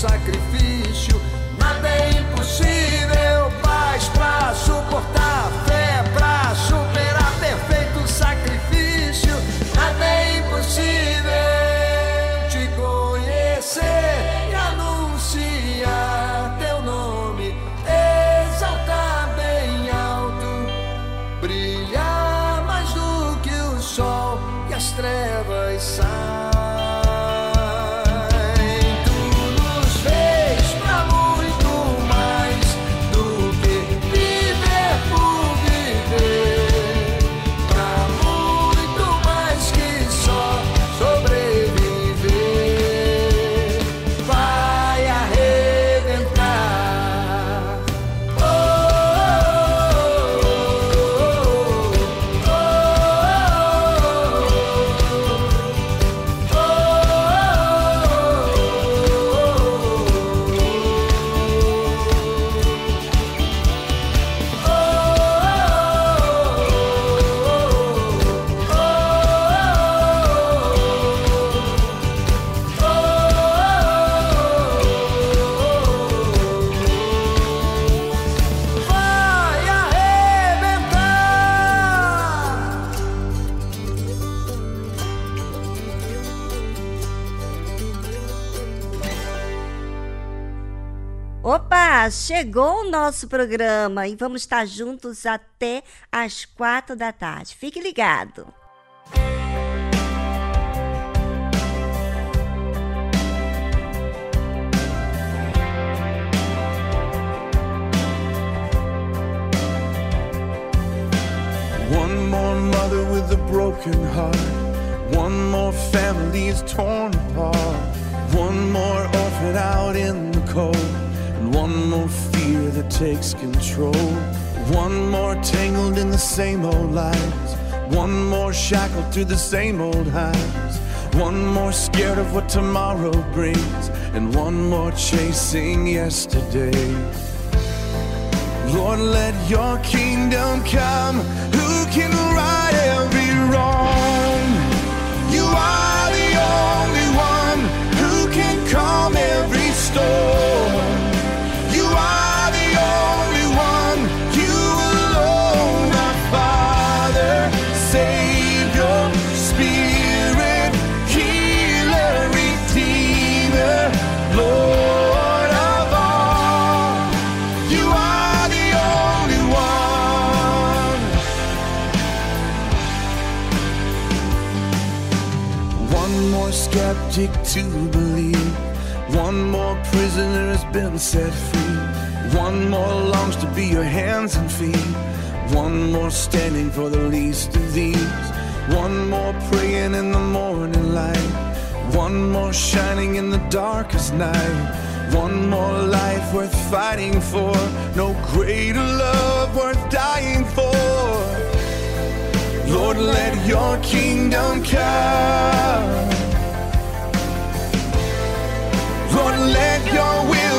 Trevas chegou o nosso programa e vamos estar juntos até às quatro da tarde. Fique ligado. One more mother with a broken heart. One more family is torn apart. One more orphan out in the cold. One more fear that takes control. One more tangled in the same old lies. One more shackled to the same old highs. One more scared of what tomorrow brings. And one more chasing yesterday. Lord, let your kingdom come. Who can right every wrong? You are the only one who can calm every storm. Savior, Spirit, Healer, Redeemer, Lord of all. You are the only one. One more skeptic to believe. One more prisoner has been set free. One more longs to be your hands and feet. One more standing for the least of these. One more praying in the morning light. One more shining in the darkest night. One more life worth fighting for. No greater love worth dying for. Lord, let your kingdom come. Lord, let your will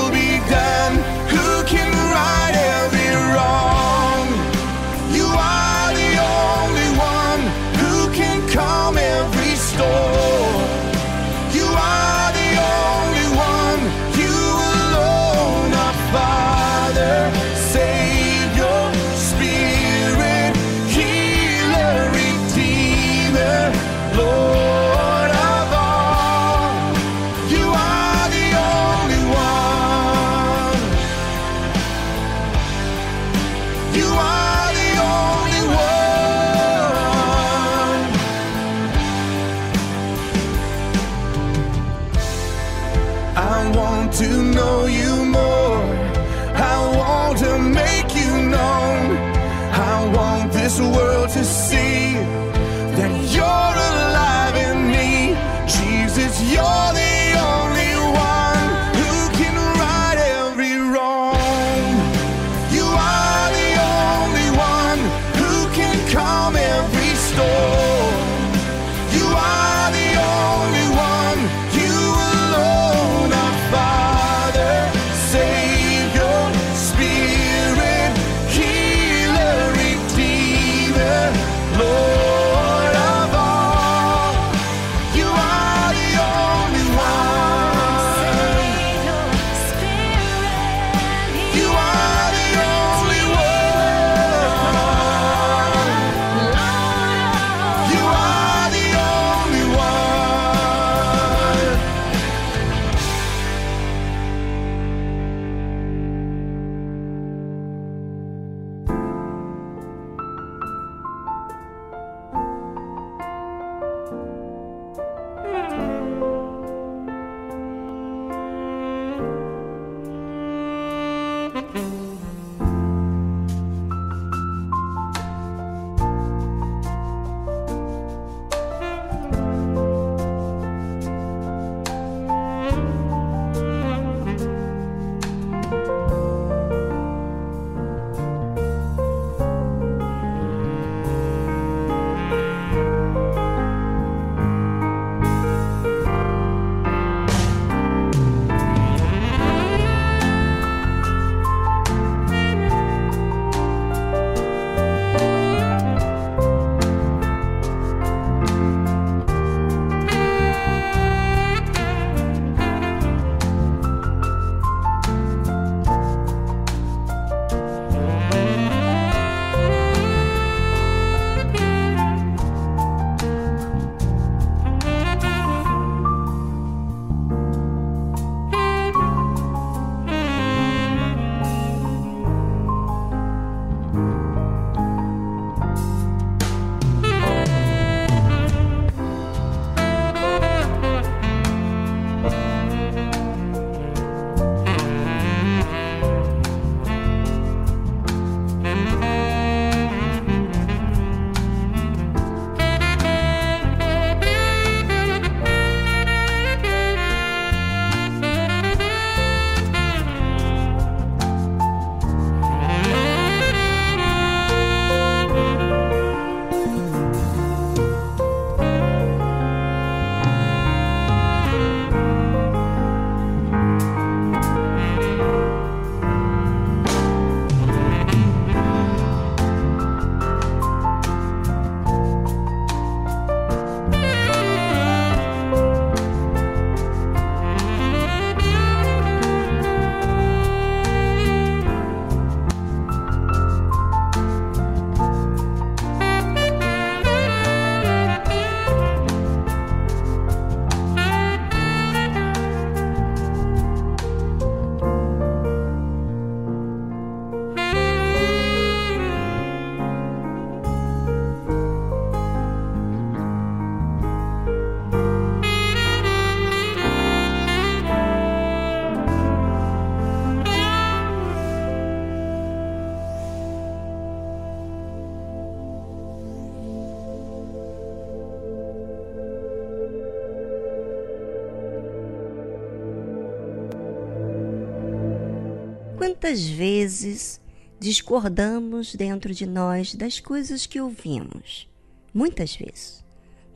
Quantas vezes discordamos dentro de nós das coisas que ouvimos? Muitas vezes.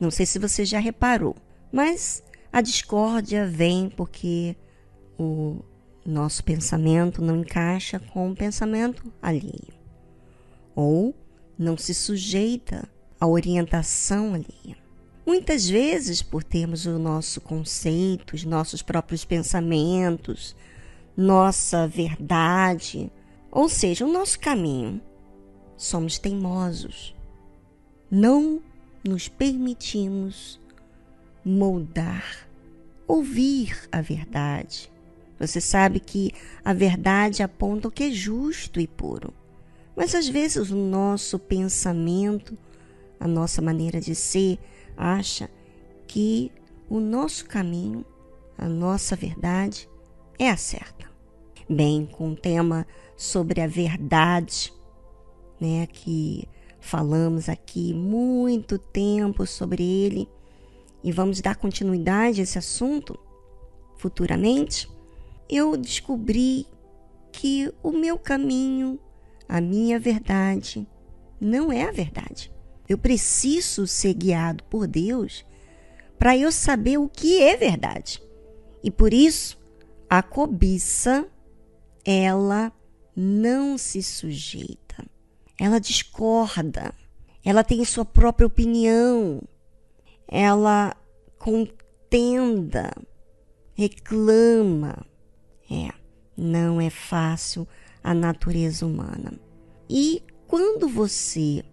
Não sei se você já reparou, mas a discórdia vem porque o nosso pensamento não encaixa com o pensamento alheio. Ou não se sujeita à orientação alheia. Muitas vezes, por termos o nosso conceito, os nossos próprios pensamentos, nossa verdade, ou seja, o nosso caminho, somos teimosos. Não nos permitimos moldar, ouvir a verdade. Você sabe que a verdade aponta o que é justo e puro. Mas às vezes o nosso pensamento, a nossa maneira de ser, acha que o nosso caminho, a nossa verdade é a certa. Bem, com o tema sobre a verdade, né, que falamos aqui muito tempo sobre ele e vamos dar continuidade a esse assunto futuramente, eu descobri que o meu caminho a minha verdade não é a verdade. Eu preciso ser guiado por Deus para eu saber o que é verdade. E por isso, a cobiça, ela não se sujeita. Ela discorda. Ela tem sua própria opinião. Ela contenda, reclama. É, não é fácil a natureza humana. E quando você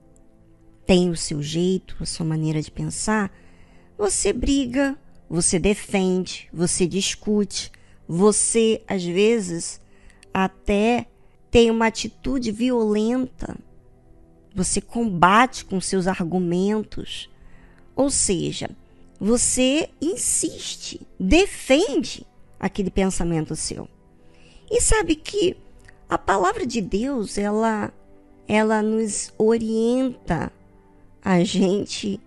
tem o seu jeito, a sua maneira de pensar, você briga, você defende, você discute, você às vezes até tem uma atitude violenta. Você combate com seus argumentos. Ou seja, você insiste, defende aquele pensamento seu. E sabe que a palavra de Deus, ela ela nos orienta a gente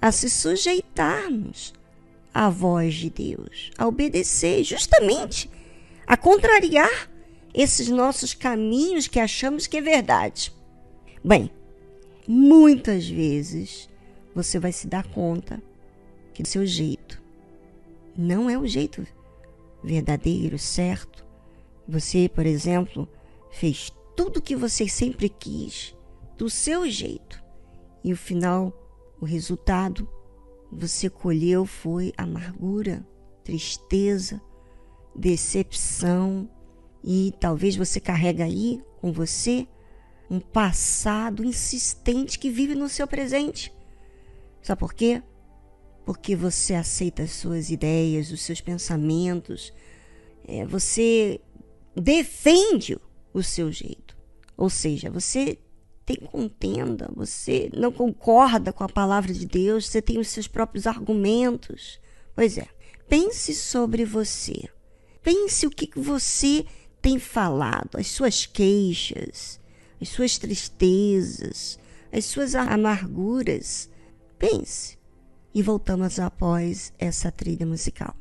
a se sujeitarmos à voz de Deus, a obedecer, justamente a contrariar esses nossos caminhos que achamos que é verdade. Bem, muitas vezes você vai se dar conta que o seu jeito não é o jeito verdadeiro, certo, você, por exemplo, fez tudo o que você sempre quis, do seu jeito, e o final, o resultado, você colheu foi amargura, tristeza, decepção, e talvez você carrega aí com você um passado insistente que vive no seu presente. Sabe por quê? Porque você aceita as suas ideias, os seus pensamentos, é, você defende o seu jeito. Ou seja, você tem contenda, você não concorda com a palavra de Deus, você tem os seus próprios argumentos. Pois é, pense sobre você. Pense o que você tem falado, as suas queixas, as suas tristezas, as suas amarguras. Pense. E voltamos após essa trilha musical.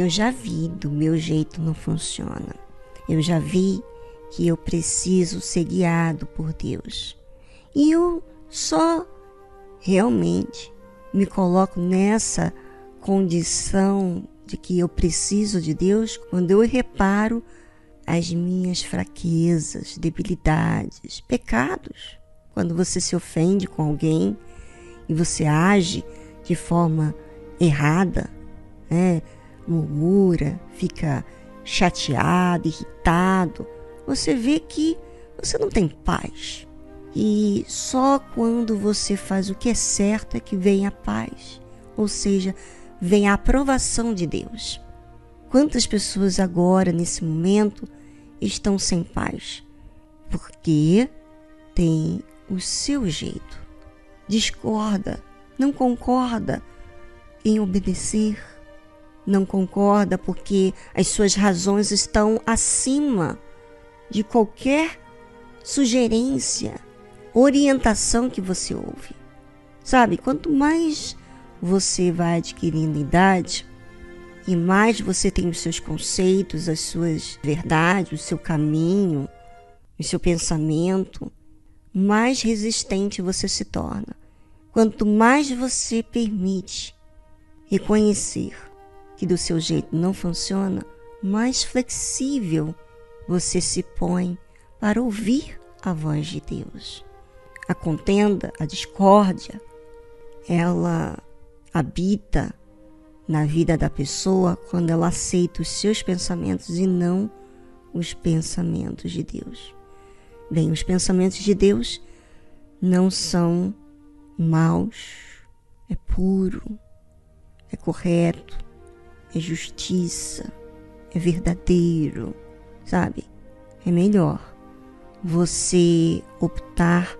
Eu já vi do meu jeito não funciona. Eu já vi que eu preciso ser guiado por Deus. E eu só realmente me coloco nessa condição de que eu preciso de Deus quando eu reparo as minhas fraquezas, debilidades, pecados. Quando você se ofende com alguém e você age de forma errada, né? Murmura, fica chateado, irritado, você vê que você não tem paz. E só quando você faz o que é certo é que vem a paz, ou seja, vem a aprovação de Deus. Quantas pessoas agora, nesse momento, estão sem paz? Porque tem o seu jeito, discorda, não concorda em obedecer, não concorda porque as suas razões estão acima de qualquer sugerência orientação que você ouve. Sabe, quanto mais você vai adquirindo idade e mais você tem os seus conceitos, as suas verdades, o seu caminho, o seu pensamento, mais resistente você se torna. Quanto mais você permite reconhecer que do seu jeito não funciona, mais flexível você se põe para ouvir a voz de Deus a contenda, a discórdia, ela habita na vida da pessoa quando ela aceita os seus pensamentos e não os pensamentos de Deus. Bem, os pensamentos de Deus não são maus, é puro, é correto, é justiça, é verdadeiro, sabe? É melhor você optar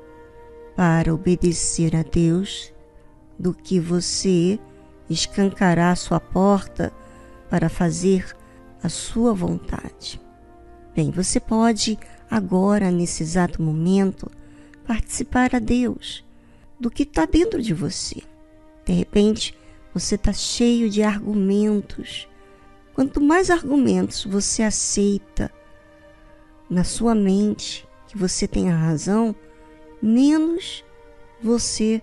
para obedecer a Deus do que você escancarar sua porta para fazer a sua vontade. Bem, você pode agora, nesse exato momento, participar a Deus do que está dentro de você. De repente, você está cheio de argumentos. Quanto mais argumentos você aceita na sua mente que você tem a razão, menos você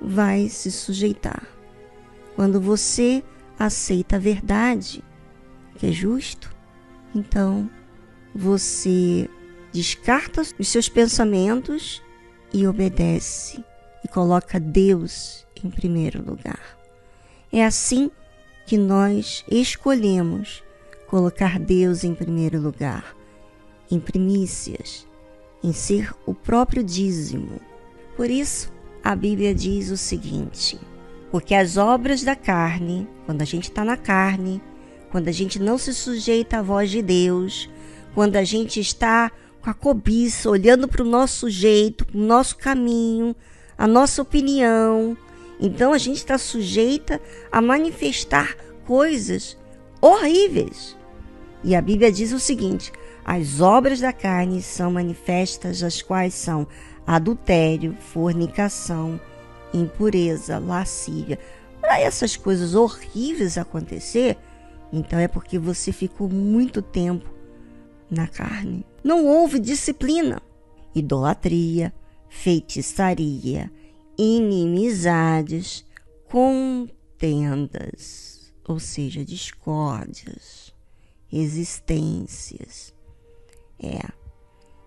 vai se sujeitar. Quando você aceita a verdade, que é justo, então você descarta os seus pensamentos e obedece e coloca Deus em primeiro lugar. É assim que nós escolhemos colocar Deus em primeiro lugar, em primícias, em ser o próprio dízimo. Por isso, a Bíblia diz o seguinte: porque as obras da carne, quando a gente está na carne, quando a gente não se sujeita à voz de Deus, quando a gente está com a cobiça, olhando para o nosso jeito, para o nosso caminho, a nossa opinião, então a gente está sujeita a manifestar coisas horríveis. E a Bíblia diz o seguinte: as obras da carne são manifestas, as quais são adultério, fornicação, impureza, lascívia. Para essas coisas horríveis acontecer, então é porque você ficou muito tempo na carne. Não houve disciplina. Idolatria, feitiçaria, inimizades, contendas, ou seja, discórdias, resistências, é.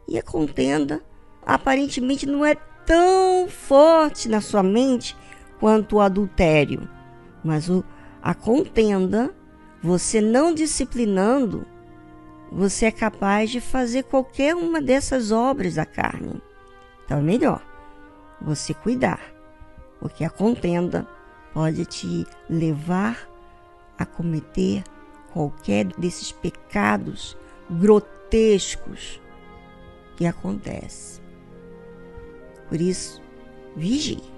E a contenda aparentemente não é tão forte na sua mente quanto o adultério. Mas o, a contenda, você não disciplinando, você é capaz de fazer qualquer uma dessas obras da carne. Então é melhor você cuidar, porque a contenda pode te levar a cometer qualquer desses pecados grotescos que acontecem. Por isso, vigie.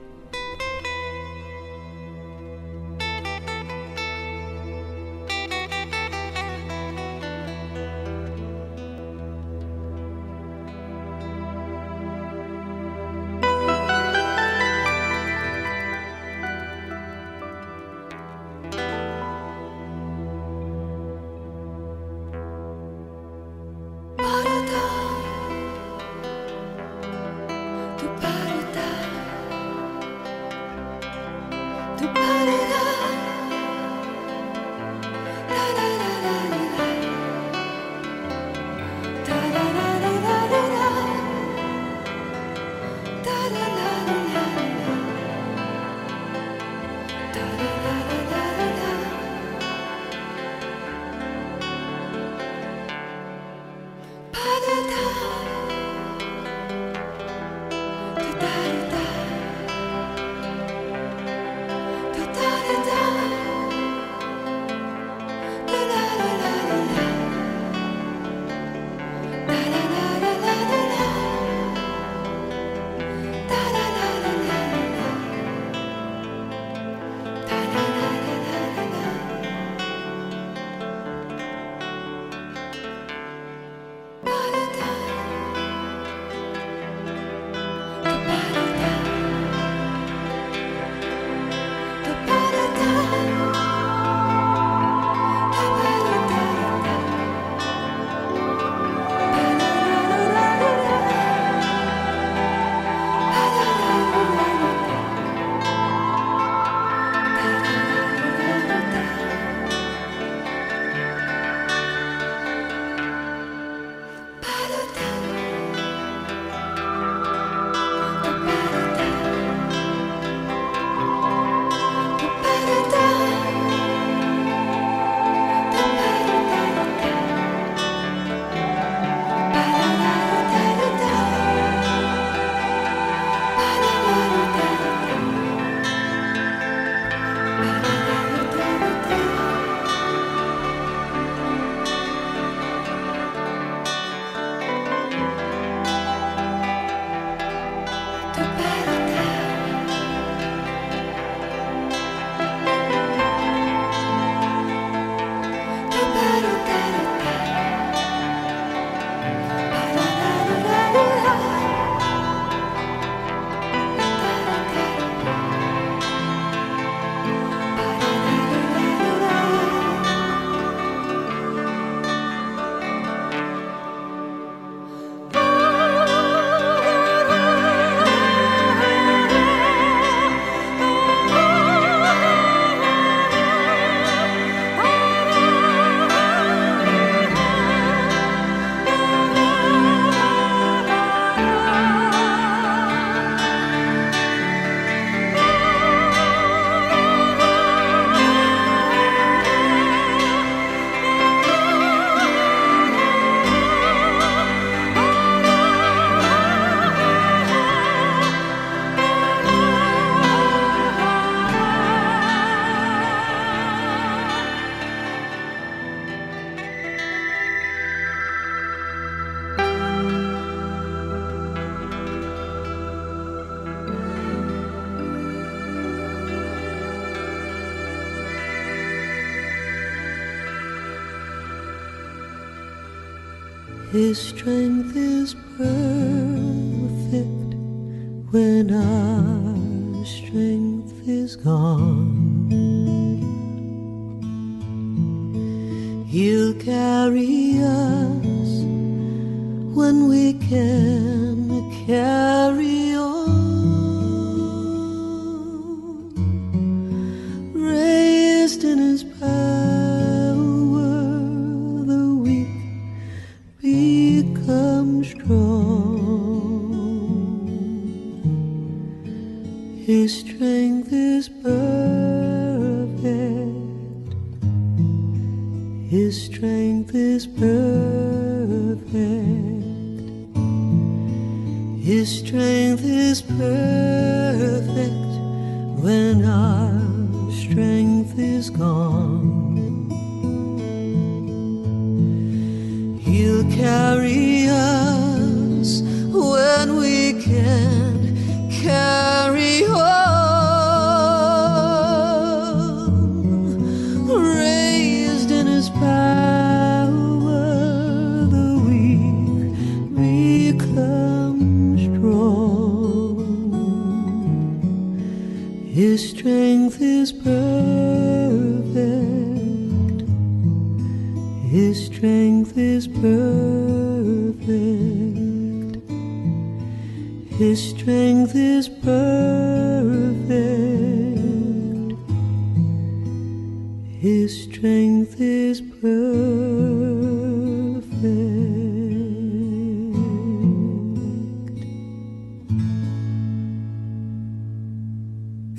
He'll carry us when we can carry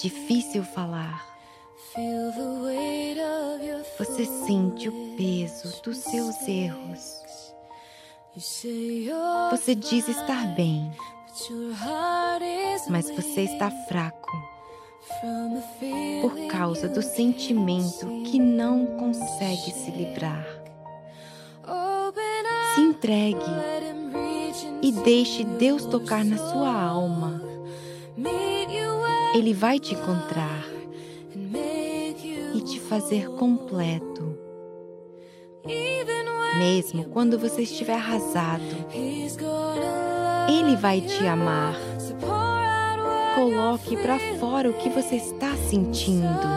Difícil falar. Você sente o peso dos seus erros. Você diz estar bem, mas você está fraco por causa do sentimento que não consegue se livrar. Se entregue e deixe Deus tocar na sua alma. Ele vai te encontrar e te fazer completo. Mesmo quando você estiver arrasado, Ele vai te amar. Coloque para fora o que você está sentindo.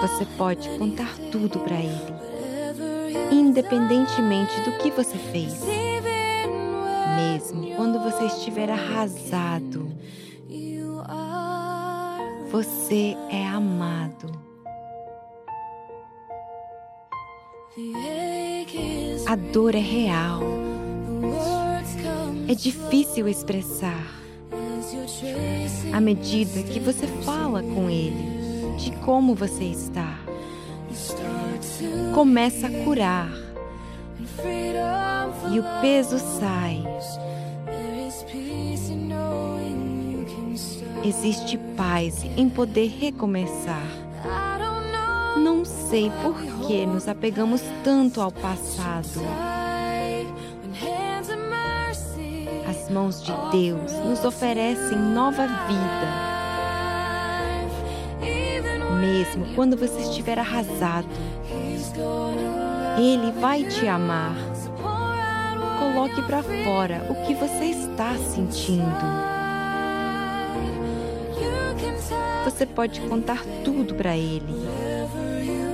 Você pode contar tudo para Ele, independentemente do que você fez. Mesmo quando você estiver arrasado, você é amado. A dor é real. É difícil expressar. À medida que você fala com ele de como você está, começa a curar e o peso sai. Existe paz em poder recomeçar. Não sei por que nos apegamos tanto ao passado. As mãos de Deus nos oferecem nova vida. Mesmo quando você estiver arrasado, Ele vai te amar. Coloque para fora o que você está sentindo. Você pode contar tudo para Ele,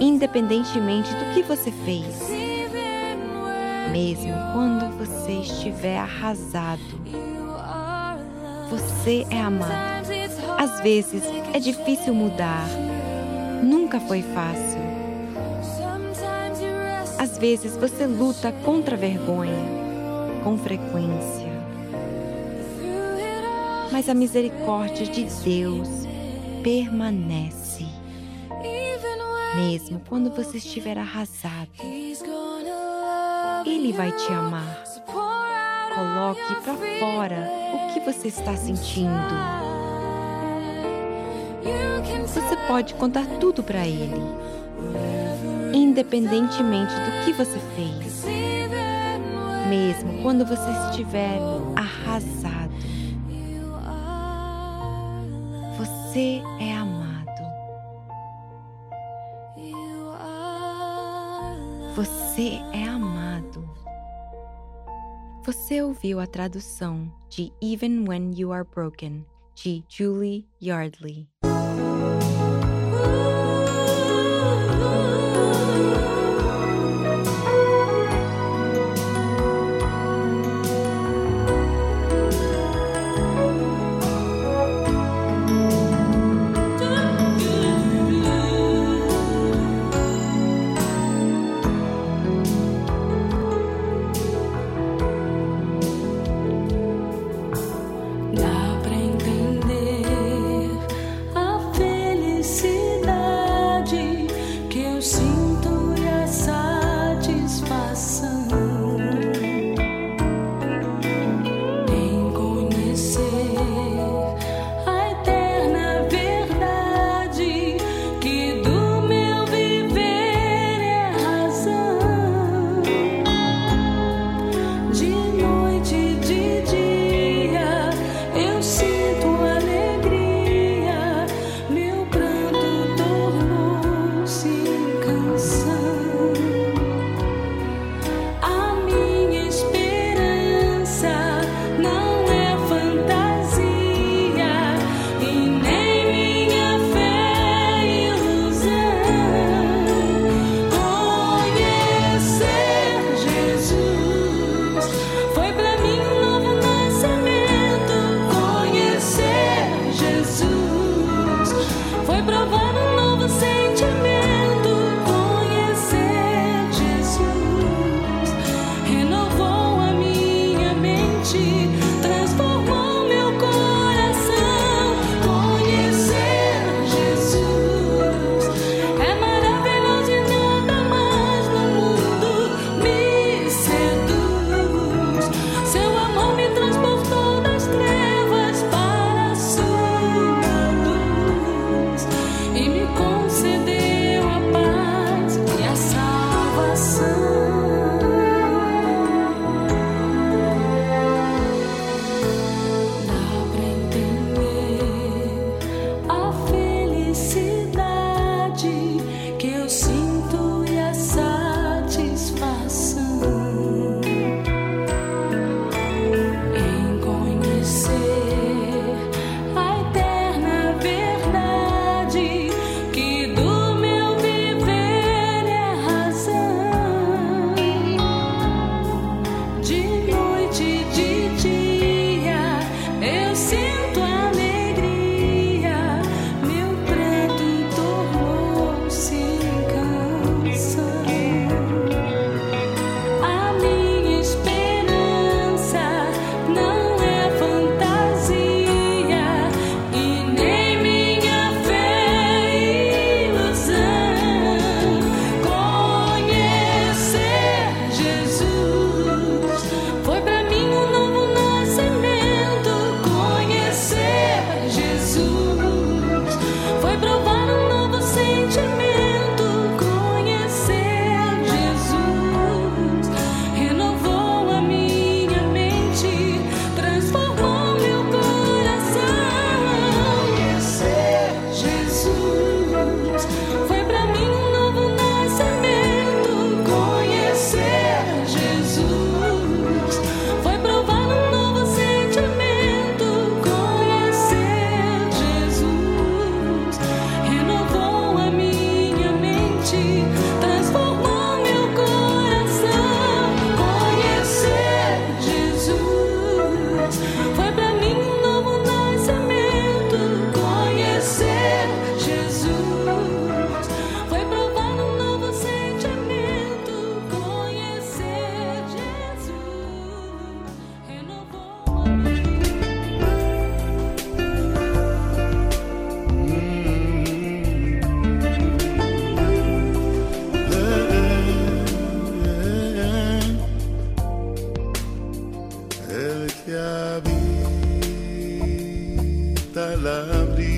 independentemente do que você fez. Mesmo quando você estiver arrasado, você é amado. Às vezes é difícil mudar, nunca foi fácil. Vezes você luta contra a vergonha, com frequência. Mas a misericórdia de Deus permanece. Mesmo quando você estiver arrasado, Ele vai te amar. Coloque para fora o que você está sentindo. Você pode contar tudo para Ele independentemente do que você fez. Mesmo quando você estiver arrasado, você é amado. Você é amado. Você ouviu a tradução de Even When You Are Broken, de Julie Yardley. que habita la brisa.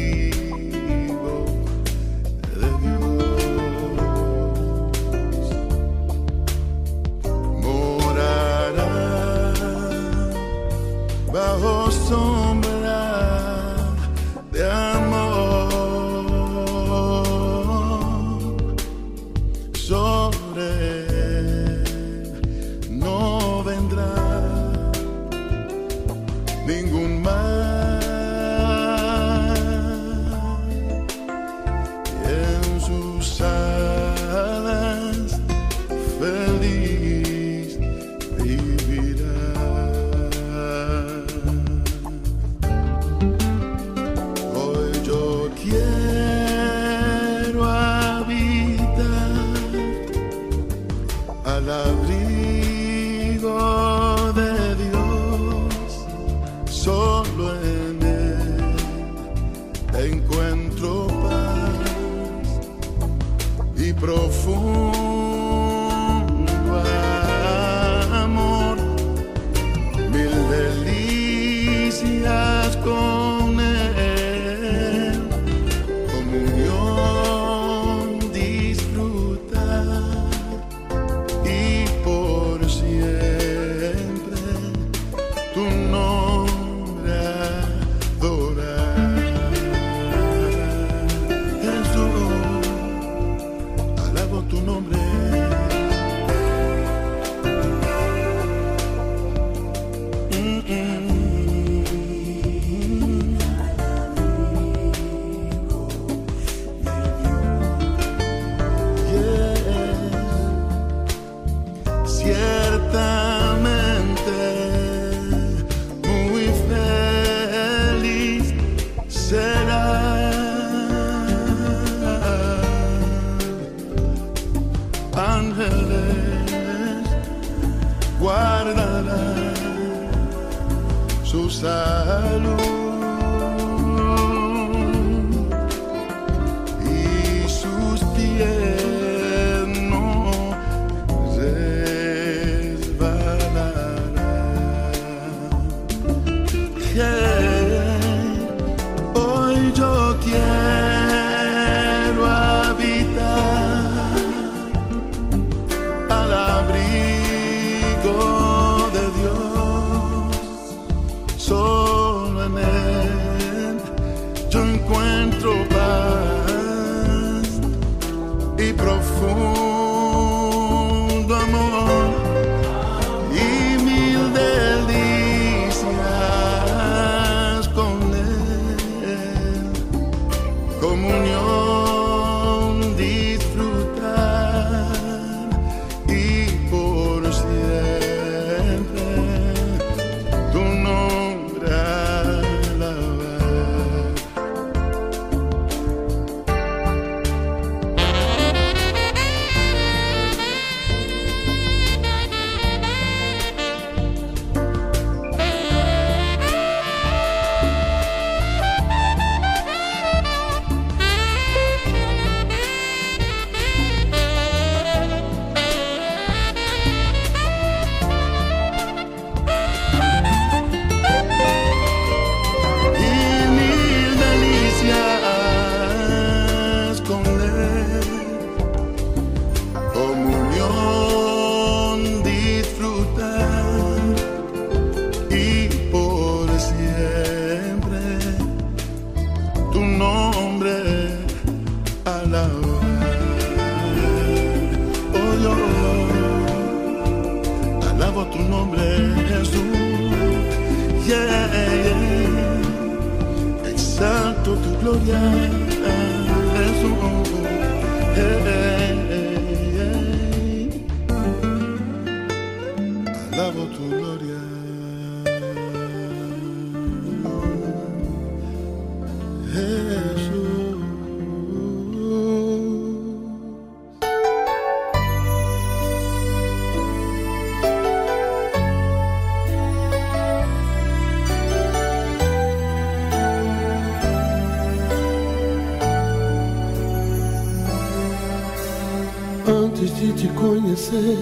Conhecer,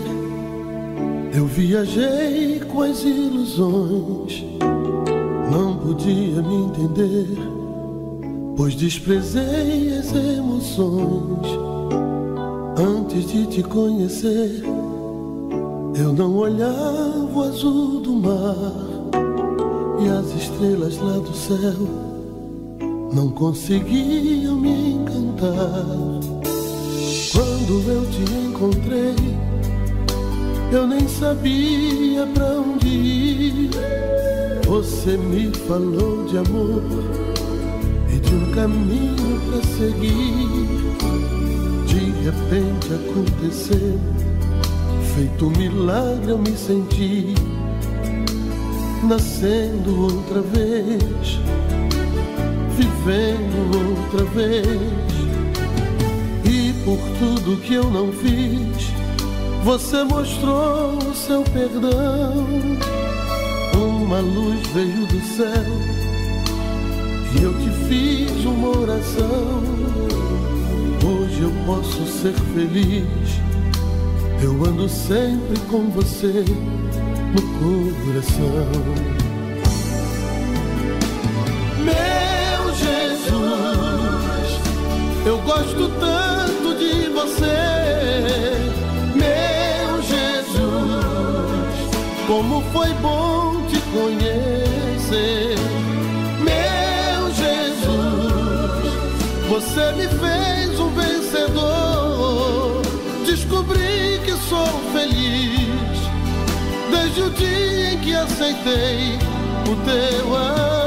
eu viajei com as ilusões. Não podia me entender, pois desprezei as emoções. Antes de te conhecer, eu não olhava o azul do mar e as estrelas lá do céu não conseguiam me encantar. Quando eu te encontrei, eu nem sabia pra onde ir. Você me falou de amor e de um caminho pra seguir. De repente aconteceu, feito um milagre eu me senti nascendo outra vez, vivendo outra vez. Por tudo que eu não fiz, você mostrou o seu perdão. Uma luz veio do céu e eu te fiz uma oração. Hoje eu posso ser feliz. Eu ando sempre com você no coração. Meu Jesus, eu gosto tanto como foi bom te conhecer. Meu Jesus, você me fez um vencedor. Descobri que sou feliz desde o dia em que aceitei o teu amor.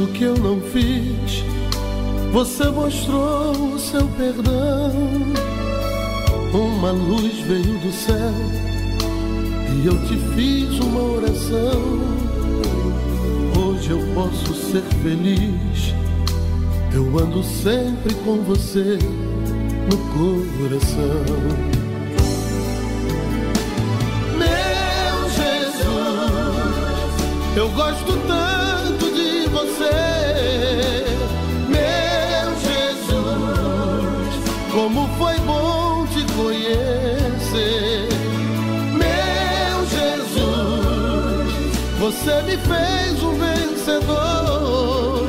Tudo que eu não fiz, você mostrou o seu perdão. Uma luz veio do céu e eu te fiz uma oração. Hoje eu posso ser feliz. Eu ando sempre com você no coração. Meu Jesus, eu gosto tanto como foi bom te conhecer. Você me fez um vencedor.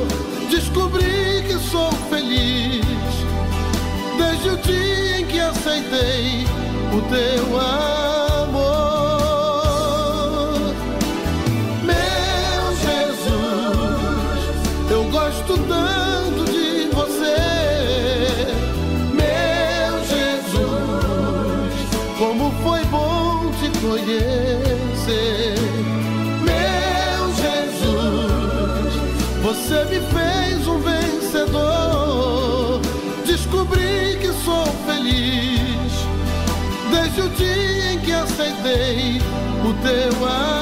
Descobri que sou feliz desde o dia em que aceitei o teu amor. Conhecer. Você me fez um vencedor. Descobri que sou feliz desde o dia em que aceitei o teu amor.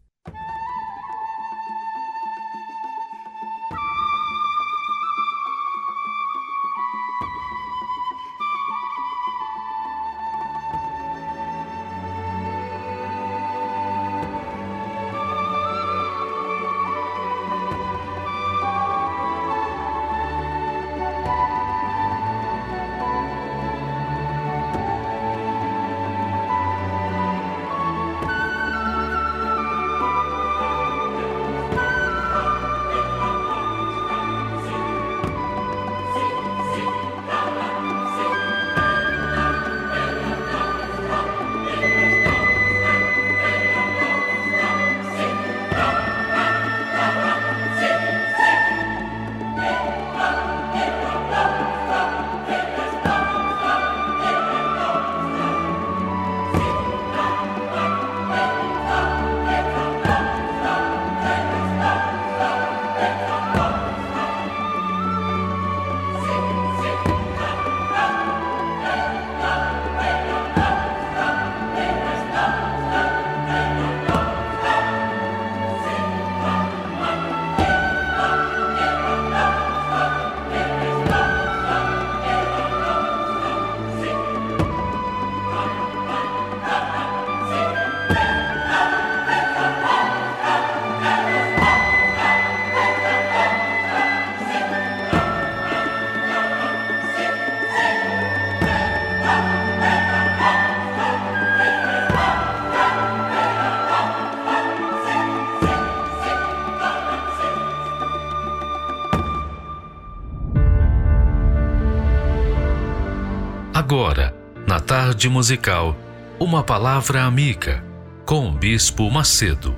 Tarde musical, uma palavra amiga com o Bispo Macedo.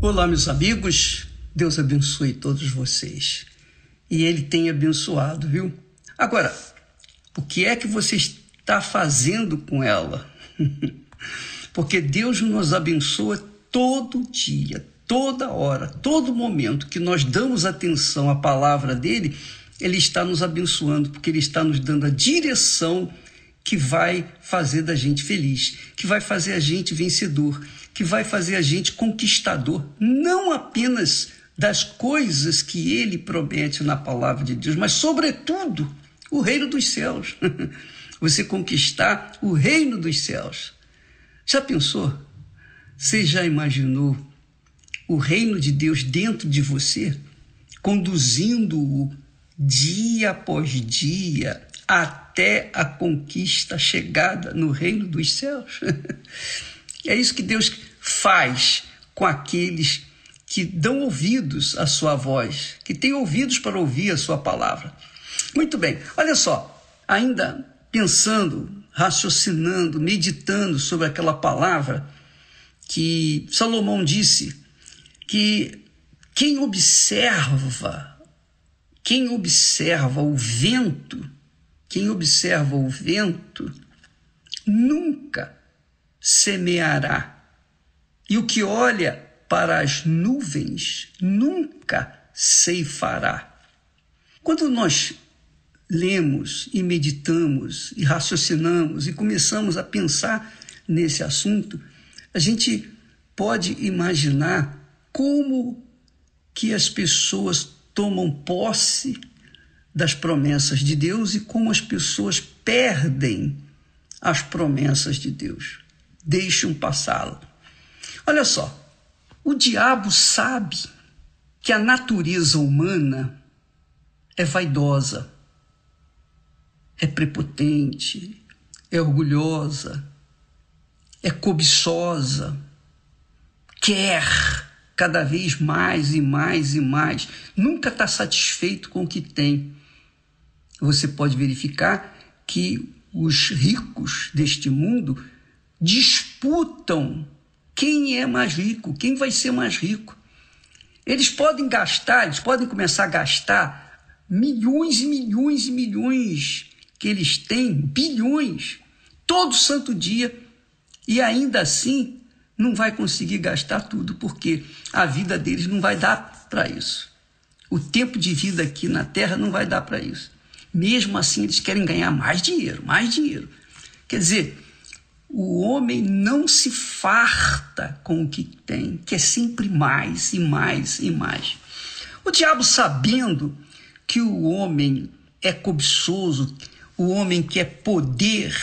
Olá, meus amigos. Deus abençoe todos vocês. E Ele tem abençoado, viu? Agora, o que é que você está fazendo com ela? Porque Deus nos abençoa todo dia, toda hora, todo momento que nós damos atenção à palavra dele, ele está nos abençoando, porque ele está nos dando a direção que vai fazer da gente feliz, que vai fazer a gente vencedor, que vai fazer a gente conquistador, não apenas das coisas que ele promete na palavra de Deus, mas, sobretudo, o reino dos céus. Você conquistar o reino dos céus. Já pensou? Você já imaginou o reino de Deus dentro de você, conduzindo-o dia após dia até a conquista, chegada no reino dos céus. é isso que Deus faz com aqueles que dão ouvidos à sua voz, que têm ouvidos para ouvir a sua palavra. Muito bem, olha só, ainda pensando, raciocinando, meditando sobre aquela palavra que Salomão disse que quem observa, quem observa o vento, quem observa o vento, nunca semeará. E o que olha para as nuvens nunca ceifará. Quando nós lemos e meditamos e raciocinamos e começamos a pensar nesse assunto, a gente pode imaginar como que as pessoas tomam posse das promessas de Deus e como as pessoas perdem as promessas de Deus, deixam passá-la. Olha só, o diabo sabe que a natureza humana é vaidosa, é prepotente, é orgulhosa, é cobiçosa, quer cada vez mais e mais e mais, nunca está satisfeito com o que tem. Você pode verificar que os ricos deste mundo disputam quem é mais rico, quem vai ser mais rico. Eles podem gastar, eles podem começar a gastar milhões e milhões e milhões que eles têm, bilhões, todo santo dia, e ainda assim não vai conseguir gastar tudo, porque a vida deles não vai dar para isso. O tempo de vida aqui na Terra não vai dar para isso. Mesmo assim, eles querem ganhar mais dinheiro, mais dinheiro. Quer dizer, o homem não se farta com o que tem, que é sempre mais e mais e mais. O diabo, sabendo que o homem é cobiçoso, o homem quer poder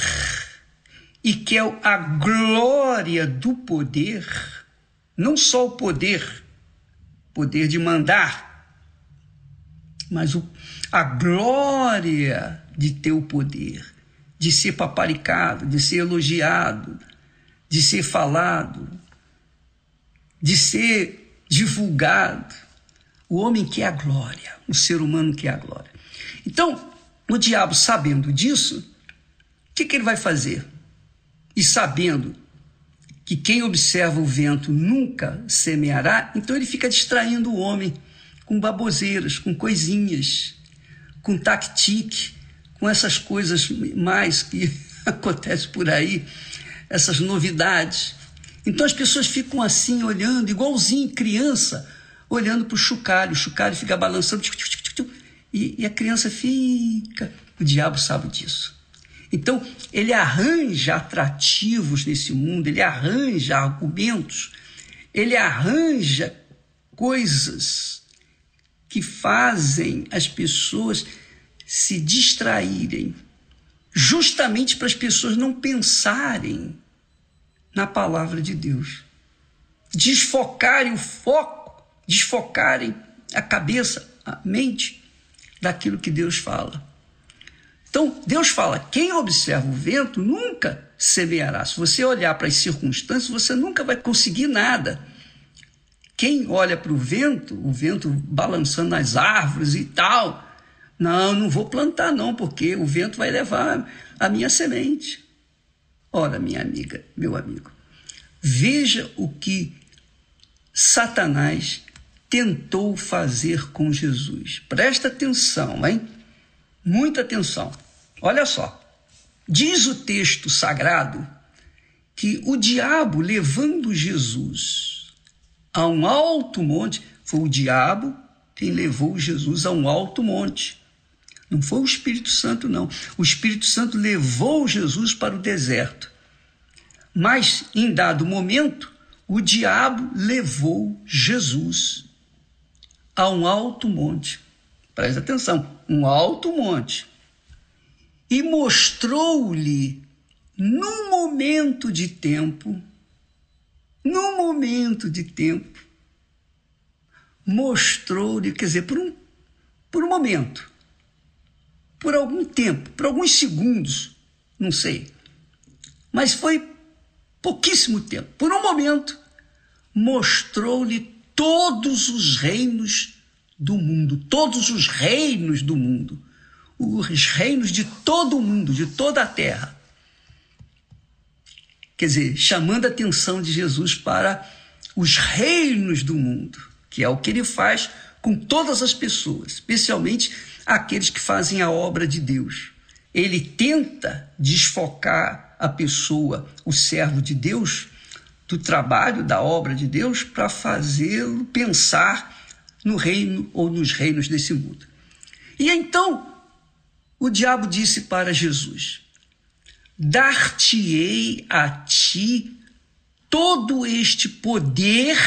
e quer a glória do poder, não só o poder, poder de mandar, mas o, a glória de ter o poder, de ser paparicado, de ser elogiado, de ser falado, de ser divulgado. O homem quer a glória, o ser humano quer a glória. Então, o diabo, sabendo disso, o que, que ele vai fazer? E sabendo que quem observa o vento nunca semeará, então ele fica distraindo o homem com baboseiras, com coisinhas, com tactique, com essas coisas mais que acontecem por aí, essas novidades. Então as pessoas ficam assim, olhando, igualzinho criança, olhando para o chocalho. O chocalho fica balançando, e, e a criança fica. O diabo sabe disso. Então, ele arranja atrativos nesse mundo, ele arranja argumentos, ele arranja coisas que fazem as pessoas se distraírem, justamente para as pessoas não pensarem na palavra de Deus, desfocarem o foco, desfocarem a cabeça, a mente daquilo que Deus fala. Então, Deus fala: quem observa o vento nunca semeará. Se você olhar para as circunstâncias, você nunca vai conseguir nada. Quem olha para o vento, o vento balançando nas árvores e tal, não, não vou plantar não, porque o vento vai levar a minha semente. Ora, minha amiga, meu amigo, veja o que Satanás tentou fazer com Jesus. Presta atenção, hein? Muita atenção. Olha só. Diz o texto sagrado que o diabo levando Jesus a um alto monte. Foi o diabo quem levou Jesus a um alto monte. Não foi o Espírito Santo, não. O Espírito Santo levou Jesus para o deserto. Mas, em dado momento, o diabo levou Jesus a um alto monte. Presta atenção, um alto monte. E mostrou-lhe, num momento de tempo, num momento de tempo, mostrou-lhe, quer dizer, por um, por um momento, por algum tempo, por alguns segundos, não sei, mas foi pouquíssimo tempo, por um momento, mostrou-lhe todos os reinos do mundo, todos os reinos do mundo, os reinos de todo o mundo, de toda a terra quer dizer, chamando a atenção de Jesus para os reinos do mundo, que é o que ele faz com todas as pessoas, especialmente aqueles que fazem a obra de Deus. Ele tenta desfocar a pessoa, o servo de Deus, do trabalho, da obra de Deus, para fazê-lo pensar no reino ou nos reinos desse mundo. E então o diabo disse para Jesus: dar-te-ei a ti todo este poder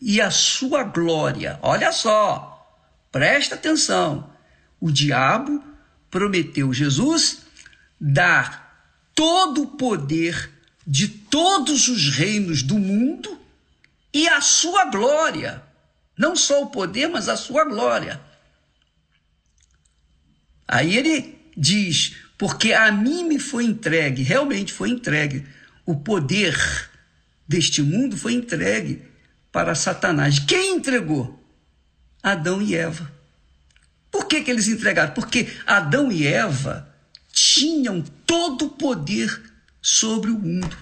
e a sua glória. Olha só, presta atenção. O diabo prometeu Jesus dar todo o poder de todos os reinos do mundo e a sua glória. Não só o poder, mas a sua glória. Aí ele diz: porque a mim me foi entregue, realmente foi entregue, o poder deste mundo foi entregue para Satanás. Quem entregou? Adão e Eva. Por que, que eles entregaram? Porque Adão e Eva tinham todo o poder sobre o mundo,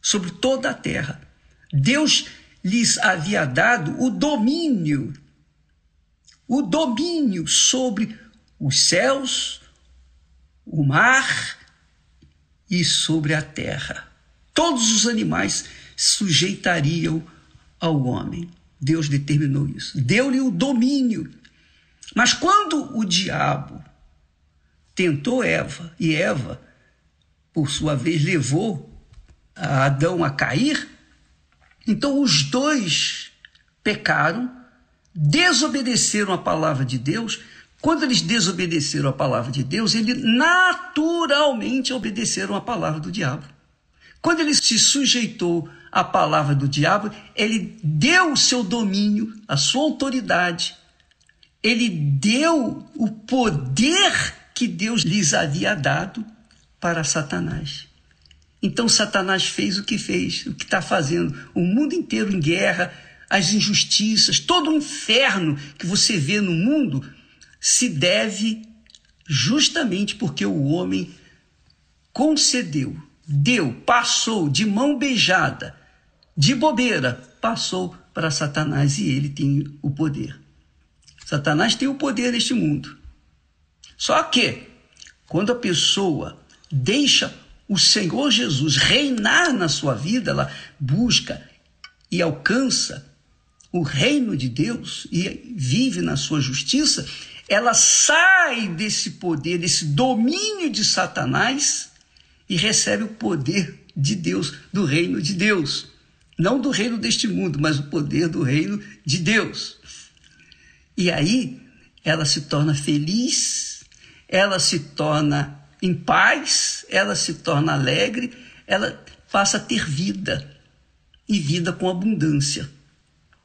sobre toda a terra. Deus lhes havia dado o domínio, o domínio sobre os céus, o mar e sobre a terra. Todos os animais sujeitariam ao homem. Deus determinou isso. Deu-lhe o domínio. Mas quando o diabo tentou Eva e Eva, por sua vez, levou Adão a cair, então os dois pecaram, desobedeceram a palavra de Deus. Quando eles desobedeceram a palavra de Deus, eles naturalmente obedeceram a palavra do diabo. Quando ele se sujeitou à palavra do diabo, ele deu o seu domínio, a sua autoridade, ele deu o poder que Deus lhes havia dado para Satanás. Então Satanás fez o que fez, o que está fazendo, o mundo inteiro em guerra, as injustiças, todo o inferno que você vê no mundo se deve justamente porque o homem concedeu, deu, passou de mão beijada, de bobeira, passou para Satanás e ele tem o poder. Satanás tem o poder neste mundo. Só que, quando a pessoa deixa o Senhor Jesus reinar na sua vida, ela busca e alcança o reino de Deus e vive na sua justiça, ela sai desse poder, desse domínio de Satanás e recebe o poder de Deus, do reino de Deus. Não do reino deste mundo, mas o poder do reino de Deus. E aí ela se torna feliz, ela se torna em paz, ela se torna alegre, ela passa a ter vida e vida com abundância.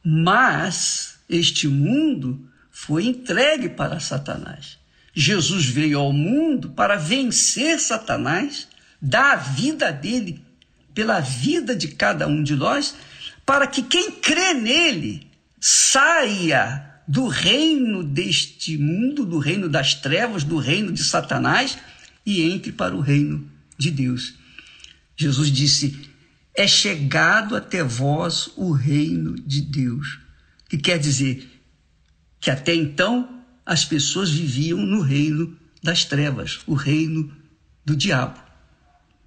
Mas este mundo foi entregue para Satanás. Jesus veio ao mundo para vencer Satanás, dar a vida dele pela vida de cada um de nós, para que quem crê nele saia do reino deste mundo, do reino das trevas, do reino de Satanás e entre para o reino de Deus. Jesus disse: É chegado até vós o reino de Deus. Que quer dizer que até então as pessoas viviam no reino das trevas, o reino do diabo.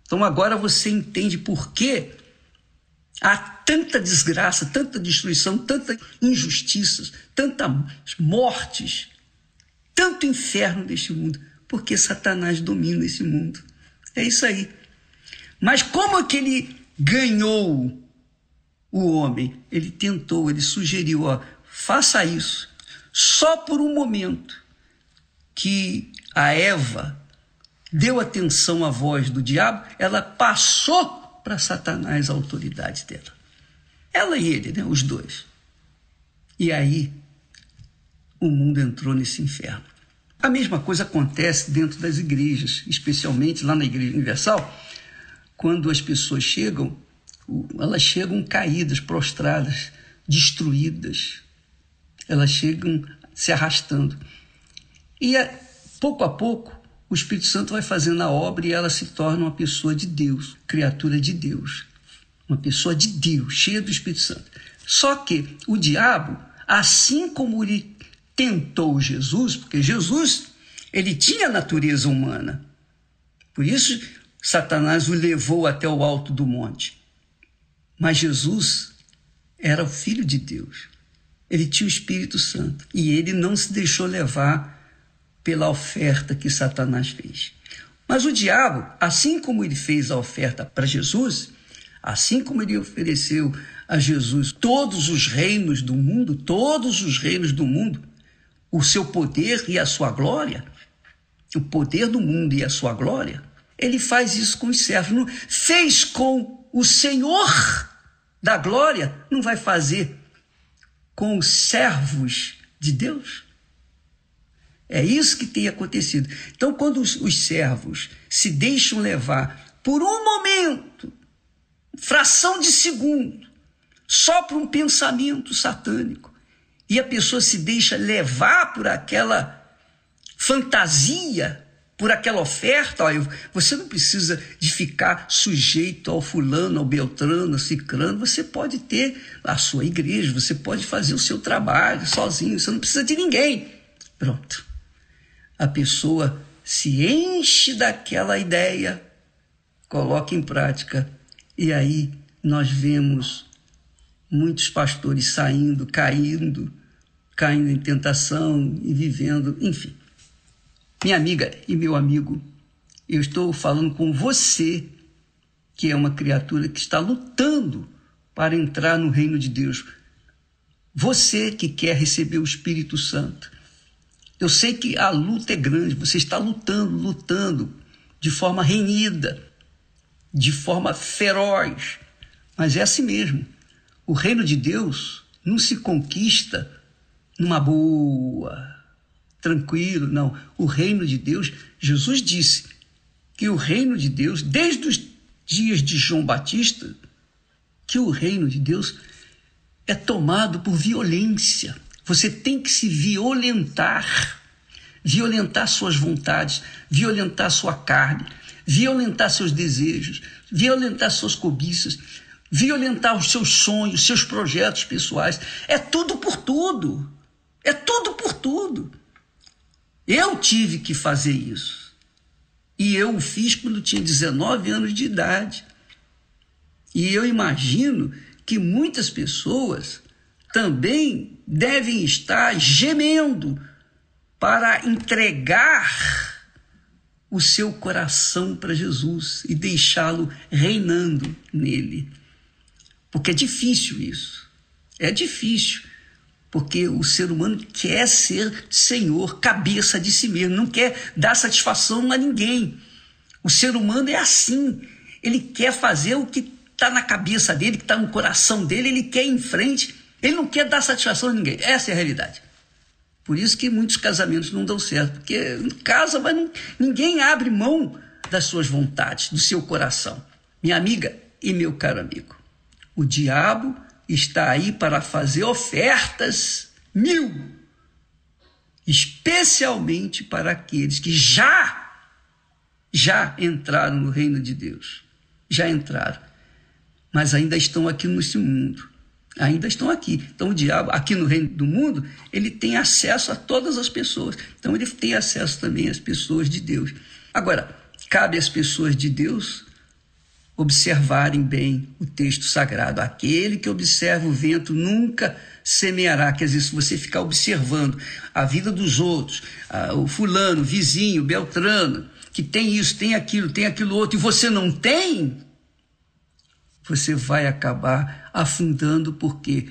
Então agora você entende por que há tanta desgraça, tanta destruição, tanta injustiças, tantas mortes, tanto inferno deste mundo, porque Satanás domina esse mundo. É isso aí. Mas como é que ele ganhou o homem? Ele tentou, ele sugeriu, ó, faça isso. Só por um momento que a Eva deu atenção à voz do diabo, ela passou para Satanás a autoridade dela. Ela e ele, né, os dois. E aí o mundo entrou nesse inferno. A mesma coisa acontece dentro das igrejas, especialmente lá na Igreja Universal, quando as pessoas chegam, elas chegam caídas, prostradas, destruídas. Elas chegam se arrastando. E pouco a pouco, o Espírito Santo vai fazendo a obra e ela se torna uma pessoa de Deus, criatura de Deus. Uma pessoa de Deus, cheia do Espírito Santo. Só que o diabo, assim como ele tentou Jesus, porque Jesus ele tinha natureza humana. Por isso Satanás o levou até o alto do monte. Mas Jesus era o filho de Deus. Ele tinha o Espírito Santo e ele não se deixou levar pela oferta que Satanás fez. Mas o diabo, assim como ele fez a oferta para Jesus, assim como ele ofereceu a Jesus todos os reinos do mundo, todos os reinos do mundo, o seu poder e a sua glória, o poder do mundo e a sua glória, ele faz isso com os servos. Fez com o Senhor da glória, não vai fazer com os servos de Deus? É isso que tem acontecido. Então, quando os, os servos se deixam levar por um momento, fração de segundo, só por um pensamento satânico, e a pessoa se deixa levar por aquela fantasia, por aquela oferta, olha, você não precisa de ficar sujeito ao fulano, ao beltrano, ao ciclano, você pode ter a sua igreja, você pode fazer o seu trabalho sozinho, você não precisa de ninguém. Pronto a pessoa se enche daquela ideia, coloca em prática, e aí nós vemos muitos pastores saindo, caindo, caindo em tentação e vivendo, enfim. Minha amiga e meu amigo, eu estou falando com você, que é uma criatura que está lutando para entrar no reino de Deus. Você que quer receber o Espírito Santo. Eu sei que a luta é grande, você está lutando, lutando de forma renhida, de forma feroz, mas é assim mesmo. O reino de Deus não se conquista numa boa, tranquilo, não. O reino de Deus, Jesus disse que o reino de Deus, desde os dias de João Batista, que o reino de Deus é tomado por violência. Você tem que se violentar, violentar suas vontades, violentar sua carne, violentar seus desejos, violentar suas cobiças, violentar os seus sonhos, seus projetos pessoais. É tudo por tudo. É tudo por tudo. Eu tive que fazer isso. E eu o fiz quando tinha 19 anos de idade. E eu imagino que muitas pessoas também devem estar gemendo para entregar o seu coração para Jesus e deixá-lo reinando nele. Porque é difícil isso. É difícil. Porque o ser humano quer ser senhor, cabeça de si mesmo, não quer dar satisfação a ninguém. O ser humano é assim. Ele quer fazer o que está na cabeça dele, que está no coração dele, ele quer ir em frente ele não quer dar satisfação a ninguém. Essa é a realidade. Por isso que muitos casamentos não dão certo, porque casa, mas não, ninguém abre mão das suas vontades, do seu coração. Minha amiga e meu caro amigo, o diabo está aí para fazer ofertas mil, especialmente para aqueles que já já entraram no reino de Deus, já entraram, mas ainda estão aqui nesse mundo ainda estão aqui. Então o diabo, aqui no reino do mundo, ele tem acesso a todas as pessoas. Então ele tem acesso também às pessoas de Deus. Agora, cabe às pessoas de Deus observarem bem o texto sagrado. Aquele que observa o vento nunca semeará. Quer dizer, se você ficar observando a vida dos outros, o fulano, vizinho, Beltrano, que tem isso, tem aquilo, tem aquilo outro, e você não tem, você vai acabar afundando, porque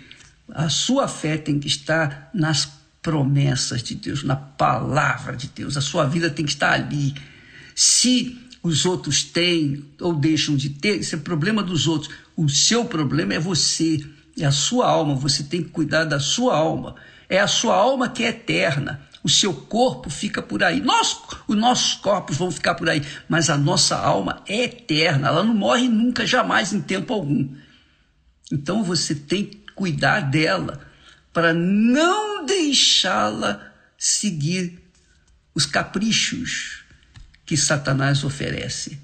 a sua fé tem que estar nas promessas de Deus, na palavra de Deus. A sua vida tem que estar ali. Se os outros têm ou deixam de ter, isso é problema dos outros. O seu problema é você, é a sua alma. Você tem que cuidar da sua alma. É a sua alma que é eterna o seu corpo fica por aí. Nós, os nossos corpos vão ficar por aí, mas a nossa alma é eterna, ela não morre nunca, jamais, em tempo algum. Então você tem que cuidar dela para não deixá-la seguir os caprichos que Satanás oferece,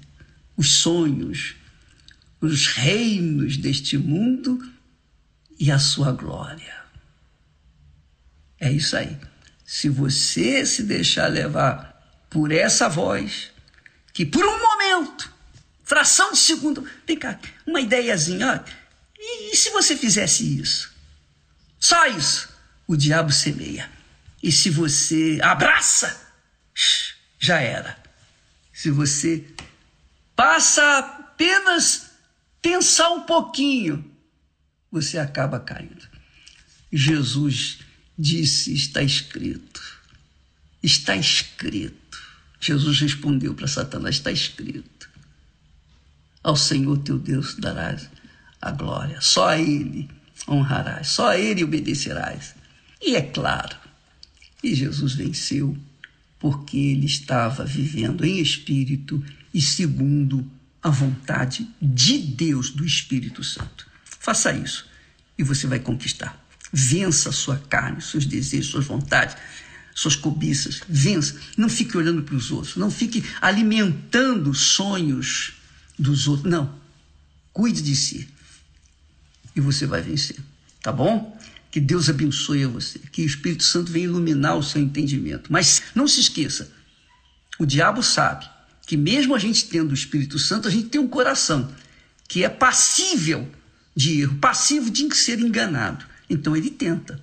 os sonhos, os reinos deste mundo e a sua glória. É isso aí. Se você se deixar levar por essa voz, que por um momento, fração de segundo, vem cá, uma ideiazinha, ó, e, e se você fizesse isso? Só isso, o diabo semeia. E se você abraça, já era. Se você passa apenas pensar um pouquinho, você acaba caindo. Jesus disse: Está escrito. Está escrito. Jesus respondeu para Satanás: Está escrito. Ao Senhor teu Deus darás a glória. Só a Ele honrarás. Só a Ele obedecerás. E é claro, e Jesus venceu porque ele estava vivendo em espírito e segundo a vontade de Deus, do Espírito Santo. Faça isso e você vai conquistar. Vença a sua carne, seus desejos, suas vontades, suas cobiças. Vença. Não fique olhando para os outros. Não fique alimentando sonhos dos outros. Não. Cuide de si. E você vai vencer. Tá bom? Que Deus abençoe a você. Que o Espírito Santo venha iluminar o seu entendimento. Mas não se esqueça: o diabo sabe que, mesmo a gente tendo o Espírito Santo, a gente tem um coração que é passível de erro, passivo de ser enganado. Então ele tenta.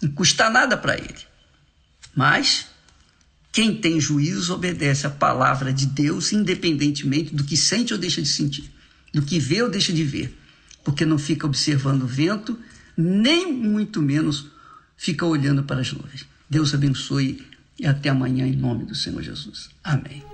Não custa nada para ele. Mas quem tem juízo obedece à palavra de Deus, independentemente do que sente ou deixa de sentir, do que vê ou deixa de ver, porque não fica observando o vento, nem muito menos fica olhando para as nuvens. Deus abençoe e até amanhã em nome do Senhor Jesus. Amém.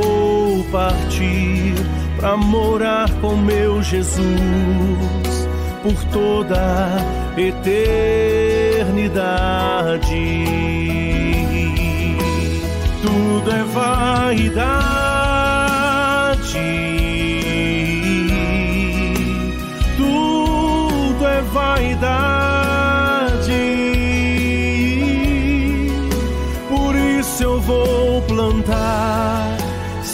partir para morar com meu Jesus por toda eternidade. Tudo é vaidade tudo é vaidade.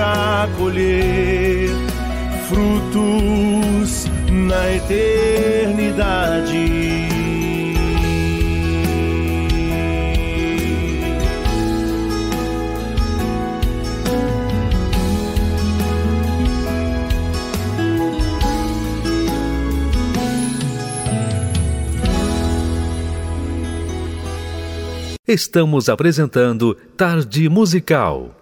para colher frutos na eternidade. Estamos apresentando Tarde Musical.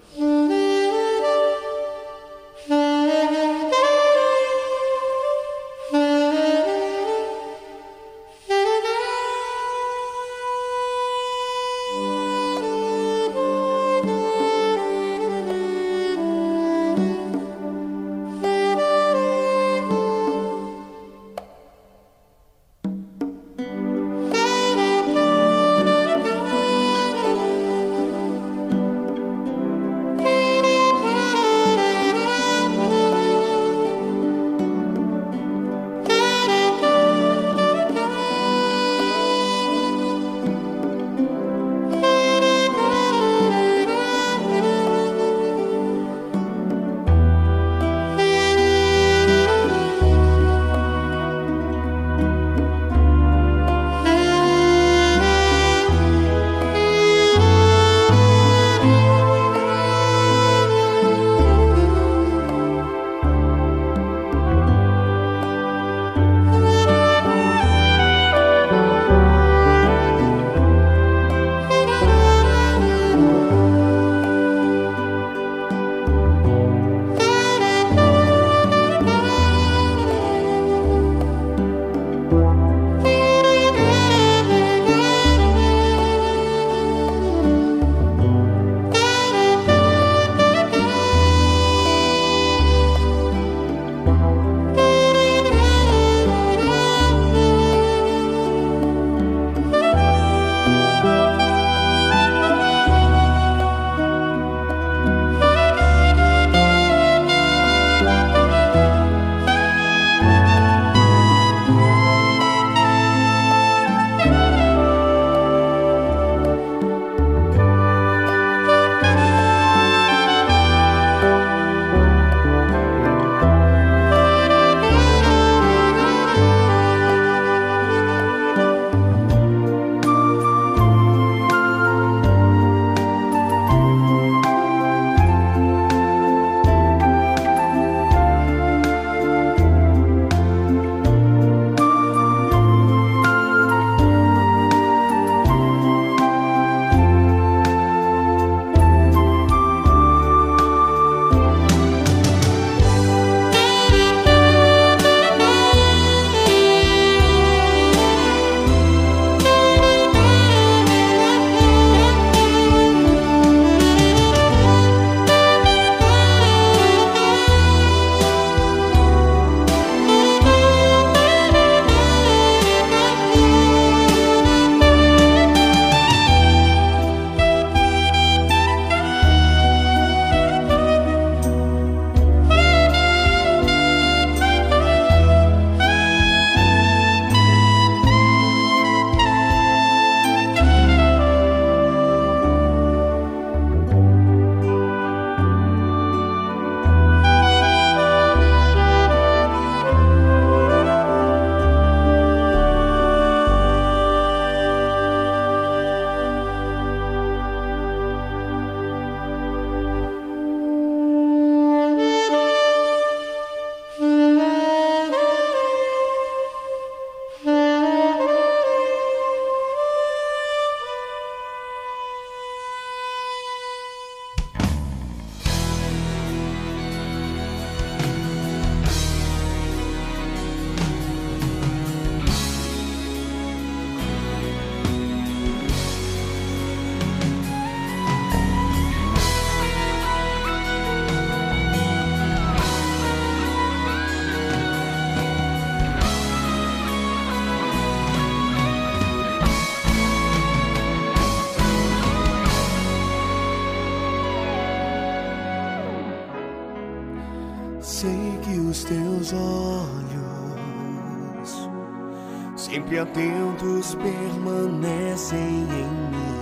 Atentos, permanecem em mim.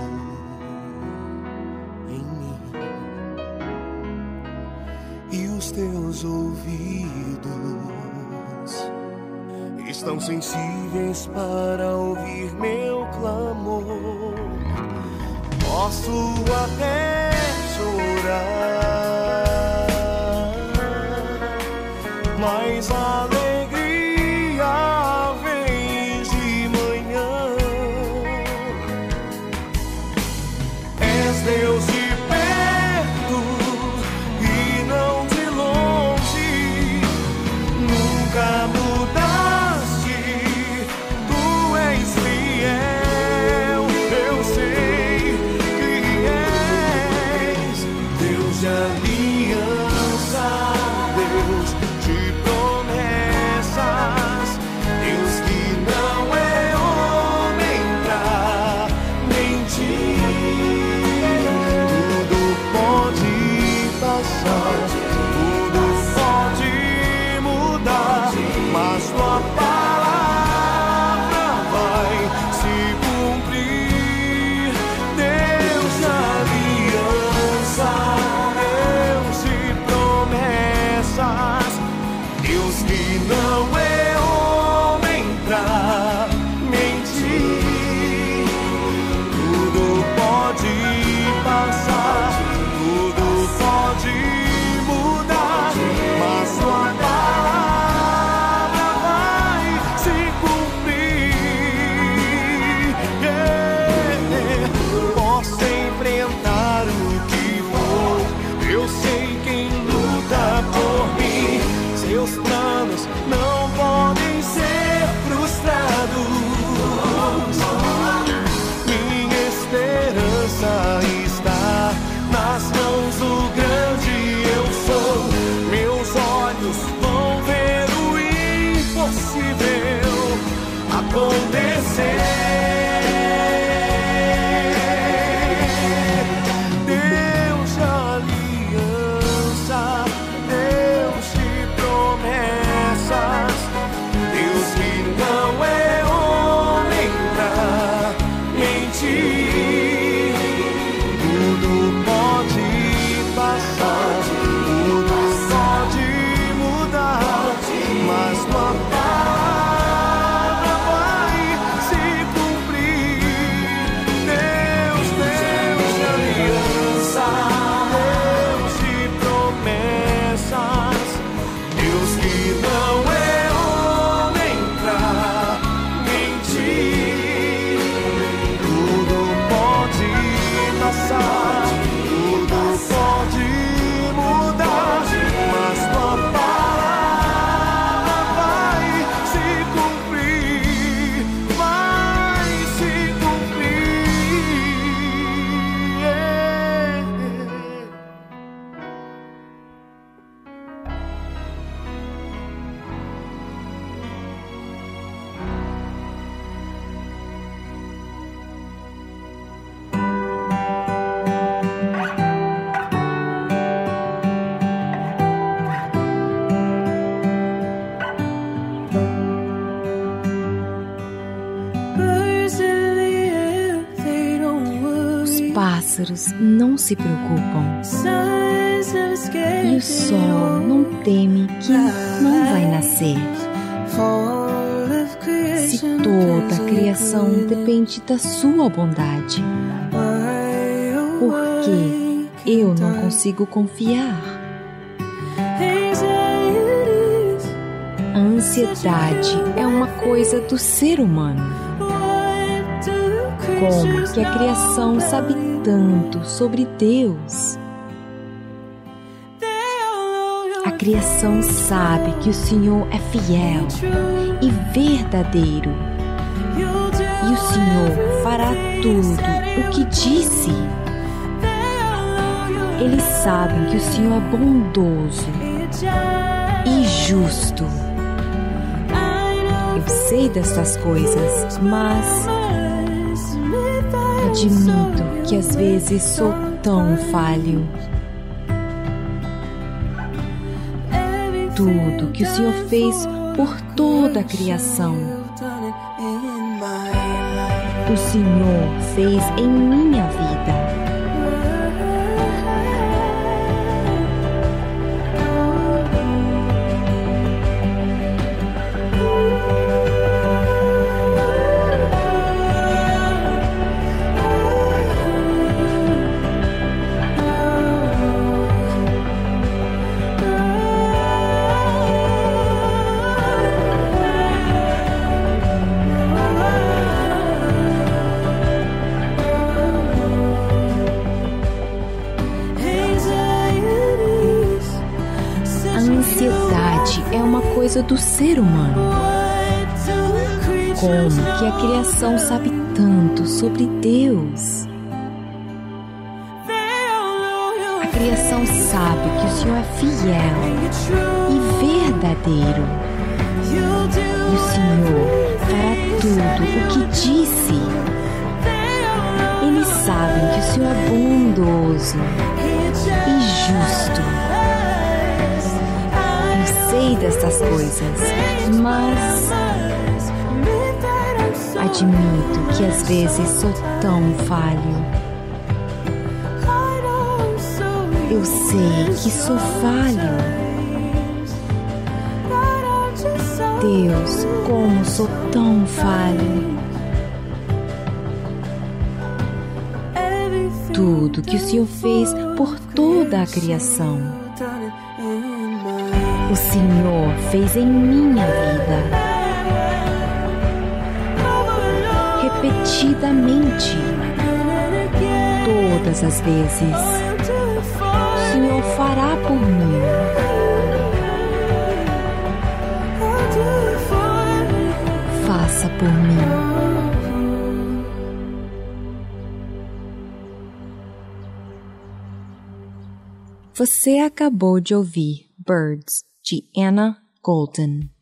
Em mim. E os teus ouvidos estão sensíveis para ouvir meu clamor. Posso até chorar, pássaros não se preocupam e o sol não teme que não vai nascer. Se toda a criação depende da sua bondade, por que eu não consigo confiar? A ansiedade é uma coisa do ser humano. Como que a criação sabe tanto sobre Deus? A criação sabe que o Senhor é fiel e verdadeiro. E o Senhor fará tudo o que disse. Eles sabem que o Senhor é bondoso e justo. Eu sei dessas coisas, mas admito que às vezes sou tão falho. tudo que o Senhor fez por toda a criação. O Senhor fez em minha vida. Do ser humano. Como que a criação sabe tanto sobre Deus? A criação sabe que o Senhor é fiel e verdadeiro. E o Senhor fará tudo o que disse. Eles sabem que o Senhor é bondoso e justo sei dessas coisas, mas admito que às vezes sou tão falho. Eu sei que sou falho. Deus, como sou tão falho. Tudo que o Senhor fez por toda a criação Senhor fez em minha vida. Repetidamente, todas as vezes, o Senhor fará por mim. Faça por mim. Você acabou de ouvir Birds Gianna Golden.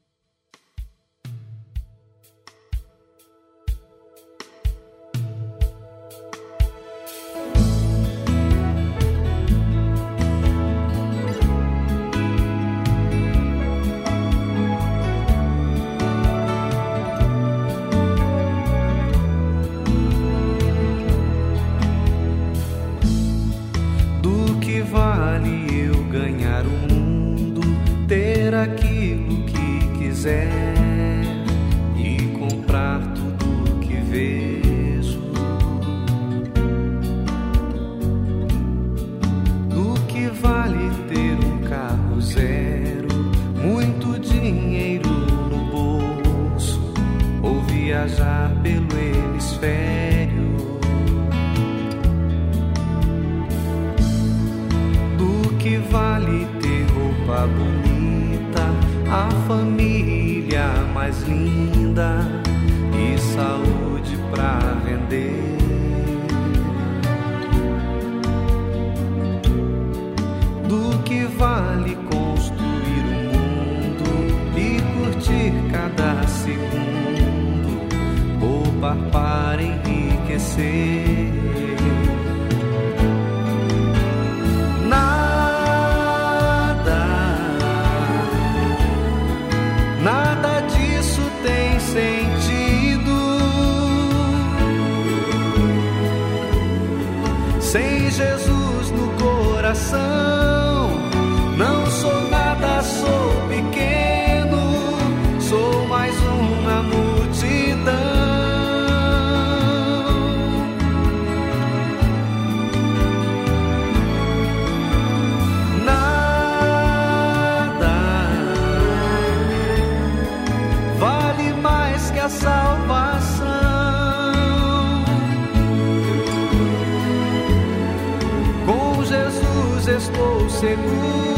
seguro.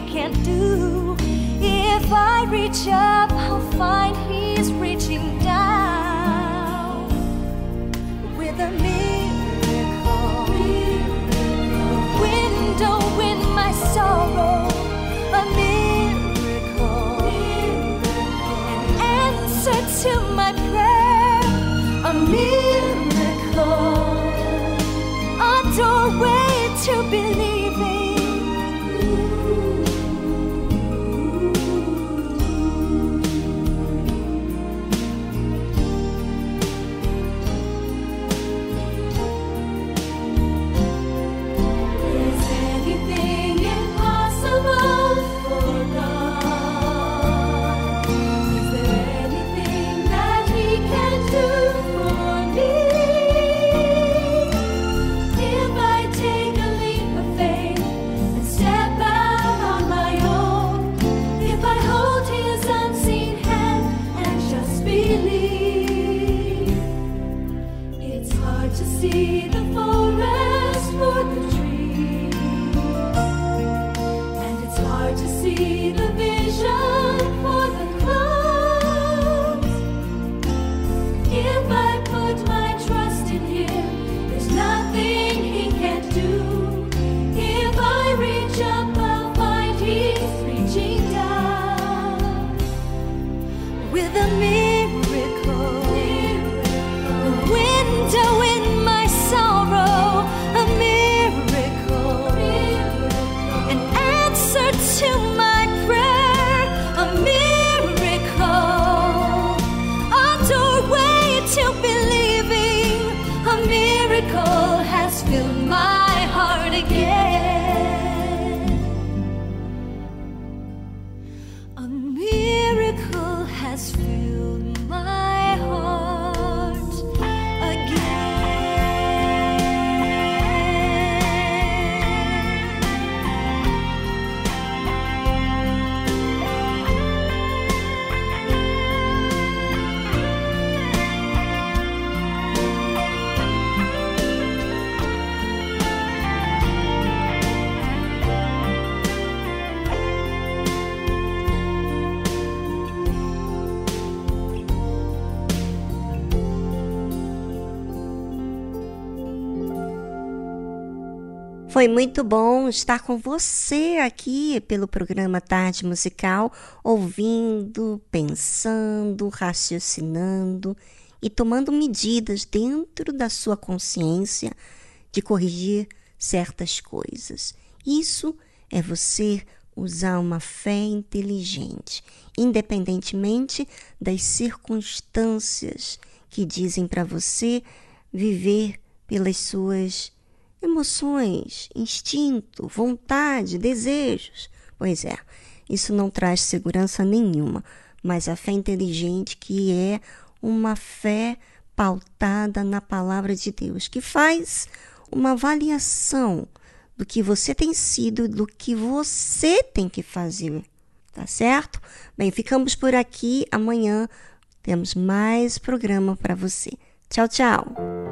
Can't do if I reach up. Foi muito bom estar com você aqui pelo programa Tarde Musical, ouvindo, pensando, raciocinando e tomando medidas dentro da sua consciência de corrigir certas coisas. Isso é você usar uma fé inteligente, independentemente das circunstâncias que dizem para você viver pelas suas emoções, instinto, vontade, desejos. Pois é, isso não traz segurança nenhuma, mas a fé inteligente que é uma fé pautada na palavra de Deus, que faz uma avaliação do que você tem sido, do que você tem que fazer, tá certo? Bem, ficamos por aqui. Amanhã temos mais programa para você. Tchau, tchau.